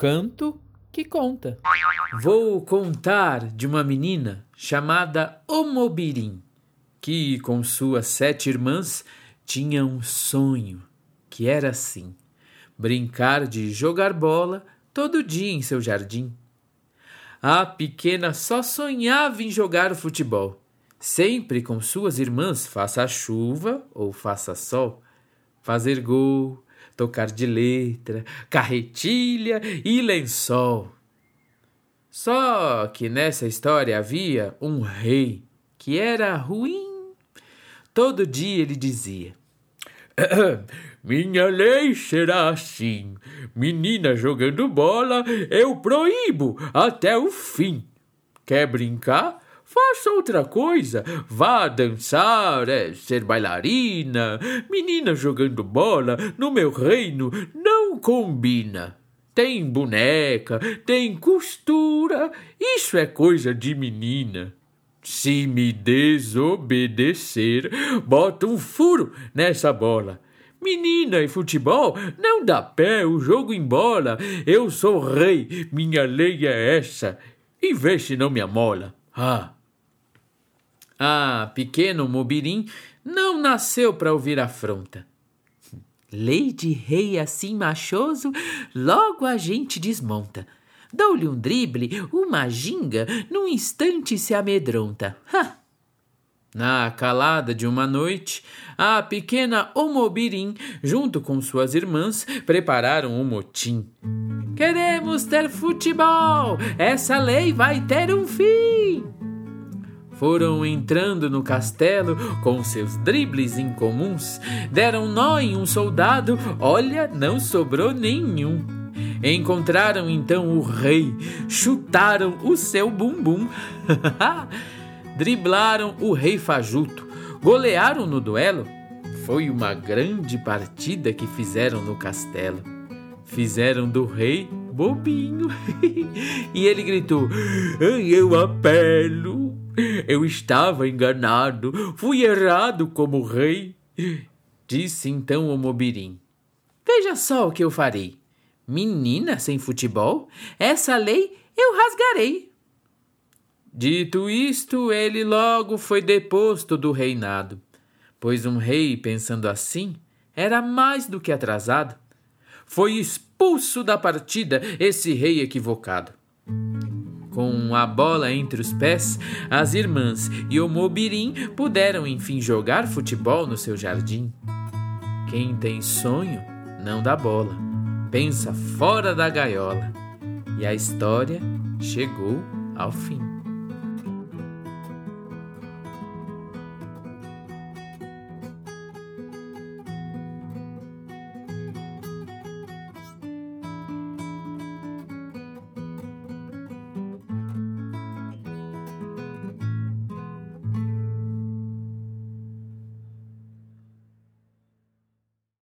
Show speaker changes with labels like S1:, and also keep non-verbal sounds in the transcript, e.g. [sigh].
S1: canto que conta. Vou contar de uma menina chamada Omobirim, que com suas sete irmãs tinha um sonho, que era assim: brincar de jogar bola todo dia em seu jardim. A pequena só sonhava em jogar futebol, sempre com suas irmãs, faça chuva ou faça sol, fazer gol, tocar de letra, carretilha e lençol. Só que nessa história havia um rei que era ruim. Todo dia ele dizia: [coughs] Minha lei será assim. Menina jogando bola, eu proíbo até o fim. Quer brincar? Faça outra coisa. Vá dançar, é, ser bailarina. Menina jogando bola no meu reino não combina. Tem boneca, tem costura. Isso é coisa de menina. Se me desobedecer, bota um furo nessa bola. Menina e futebol não dá pé o jogo em bola. Eu sou rei, minha lei é essa. E vê se não me amola. Ah, ah, pequeno Mobirim não nasceu para ouvir afronta. Lei de rei assim machoso, logo a gente desmonta. Dou-lhe um drible, uma ginga, num instante se amedronta. Ha! Na calada de uma noite, a pequena Omobirim, junto com suas irmãs, prepararam um motim. Queremos ter futebol! Essa lei vai ter um fim! Foram entrando no castelo com seus dribles incomuns, deram nó em um soldado, olha, não sobrou nenhum. Encontraram então o rei, chutaram o seu bumbum, [laughs] driblaram o rei fajuto, golearam no duelo. Foi uma grande partida que fizeram no castelo. Fizeram do rei bobinho. [laughs] e ele gritou: Eu apelo eu estava enganado, fui errado como rei. Disse então o Mobirim. Veja só o que eu farei. Menina sem futebol, essa lei eu rasgarei. Dito isto, ele logo foi deposto do reinado, pois um rei, pensando assim, era mais do que atrasado. Foi expulso da partida esse rei equivocado. Com a bola entre os pés, as irmãs e o Mobirim puderam enfim jogar futebol no seu jardim. Quem tem sonho não dá bola, pensa fora da gaiola. E a história chegou ao fim.